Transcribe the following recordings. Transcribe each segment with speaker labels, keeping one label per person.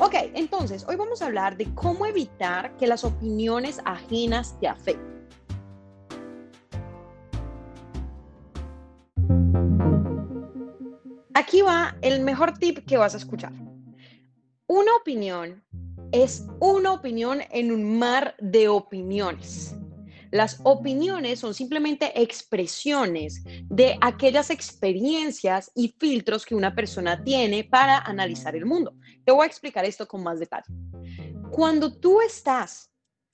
Speaker 1: Ok, entonces hoy vamos a hablar de cómo evitar que las opiniones ajenas te afecten. Aquí va el mejor tip que vas a escuchar. Una opinión es una opinión en un mar de opiniones. Las opiniones son simplemente expresiones de aquellas experiencias y filtros que una persona tiene para analizar el mundo. Te voy a explicar esto con más detalle. Cuando tú estás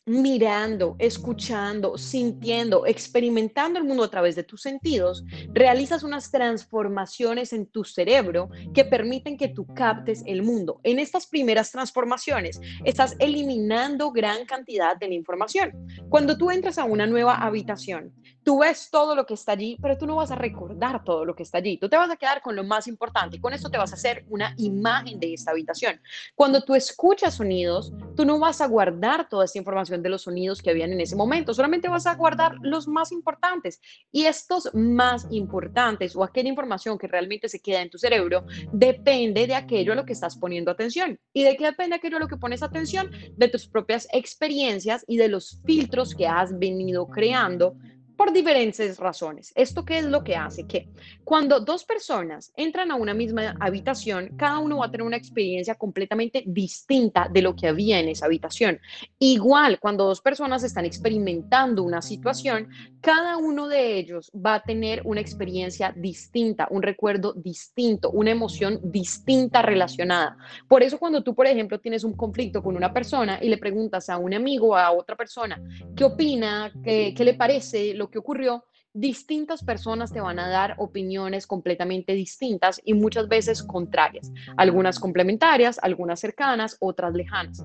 Speaker 1: mirando, escuchando, sintiendo, experimentando el mundo a través de tus sentidos, realizas unas transformaciones en tu cerebro que permiten que tú captes el mundo. En estas primeras transformaciones, estás eliminando gran cantidad de la información. Cuando tú entras a una nueva habitación, tú ves todo lo que está allí, pero tú no vas a recordar todo lo que está allí. Tú te vas a quedar con lo más importante y con esto te vas a hacer una imagen de esta habitación. Cuando tú escuchas sonidos, tú no vas a guardar toda esta información de los sonidos que habían en ese momento, solamente vas a guardar los más importantes. Y estos más importantes o aquella información que realmente se queda en tu cerebro depende de aquello a lo que estás poniendo atención. ¿Y de qué depende aquello a lo que pones atención? De tus propias experiencias y de los filtros que has venido creando por diferentes razones. ¿Esto qué es lo que hace? Que cuando dos personas entran a una misma habitación, cada uno va a tener una experiencia completamente distinta de lo que había en esa habitación. Igual, cuando dos personas están experimentando una situación, cada uno de ellos va a tener una experiencia distinta, un recuerdo distinto, una emoción distinta relacionada. Por eso cuando tú, por ejemplo, tienes un conflicto con una persona y le preguntas a un amigo o a otra persona, ¿qué opina? ¿Qué, le parece? Que ocurrió, distintas personas te van a dar opiniones completamente distintas y muchas veces contrarias, algunas complementarias, algunas cercanas, otras lejanas.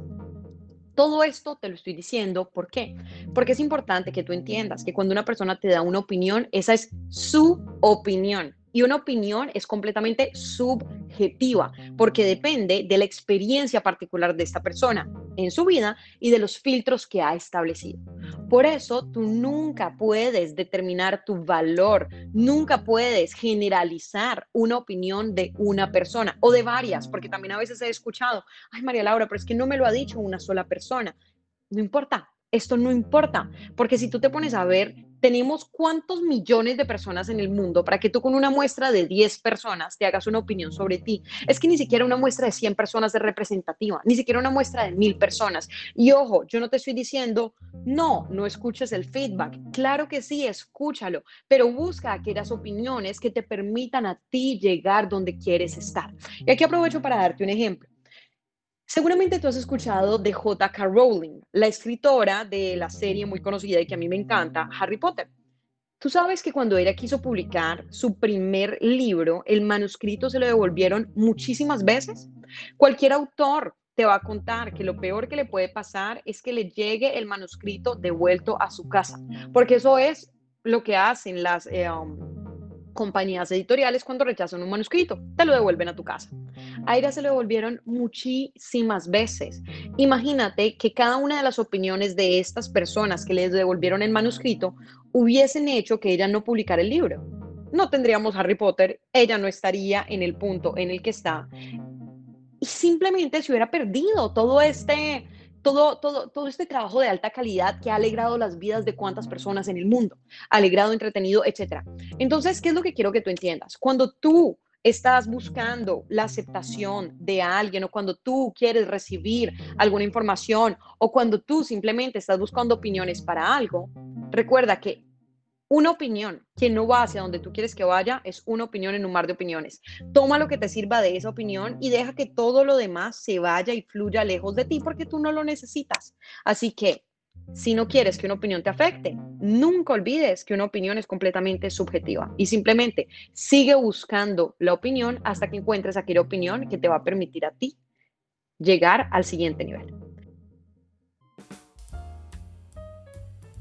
Speaker 1: Todo esto te lo estoy diciendo, ¿por qué? Porque es importante que tú entiendas que cuando una persona te da una opinión, esa es su opinión. Y una opinión es completamente subjetiva, porque depende de la experiencia particular de esta persona en su vida y de los filtros que ha establecido. Por eso tú nunca puedes determinar tu valor, nunca puedes generalizar una opinión de una persona o de varias, porque también a veces he escuchado, ay María Laura, pero es que no me lo ha dicho una sola persona. No importa, esto no importa, porque si tú te pones a ver, tenemos cuántos millones de personas en el mundo para que tú con una muestra de 10 personas te hagas una opinión sobre ti. Es que ni siquiera una muestra de 100 personas es representativa, ni siquiera una muestra de mil personas. Y ojo, yo no te estoy diciendo, no, no escuches el feedback. Claro que sí, escúchalo, pero busca aquellas opiniones que te permitan a ti llegar donde quieres estar. Y aquí aprovecho para darte un ejemplo. Seguramente tú has escuchado de J.K. Rowling, la escritora de la serie muy conocida y que a mí me encanta, Harry Potter. Tú sabes que cuando ella quiso publicar su primer libro, el manuscrito se lo devolvieron muchísimas veces. Cualquier autor te va a contar que lo peor que le puede pasar es que le llegue el manuscrito devuelto a su casa, porque eso es lo que hacen las eh, um, compañías editoriales cuando rechazan un manuscrito, te lo devuelven a tu casa. A ella se le devolvieron muchísimas veces. Imagínate que cada una de las opiniones de estas personas que les devolvieron el manuscrito hubiesen hecho que ella no publicara el libro. No tendríamos Harry Potter, ella no estaría en el punto en el que está. Y simplemente se hubiera perdido todo este, todo, todo, todo este trabajo de alta calidad que ha alegrado las vidas de cuántas personas en el mundo, alegrado, entretenido, etc. Entonces, ¿qué es lo que quiero que tú entiendas? Cuando tú estás buscando la aceptación de alguien o cuando tú quieres recibir alguna información o cuando tú simplemente estás buscando opiniones para algo, recuerda que una opinión que no va hacia donde tú quieres que vaya es una opinión en un mar de opiniones. Toma lo que te sirva de esa opinión y deja que todo lo demás se vaya y fluya lejos de ti porque tú no lo necesitas. Así que si no quieres que una opinión te afecte, nunca olvides que una opinión es completamente subjetiva y simplemente sigue buscando la opinión hasta que encuentres aquella opinión que te va a permitir a ti llegar al siguiente nivel.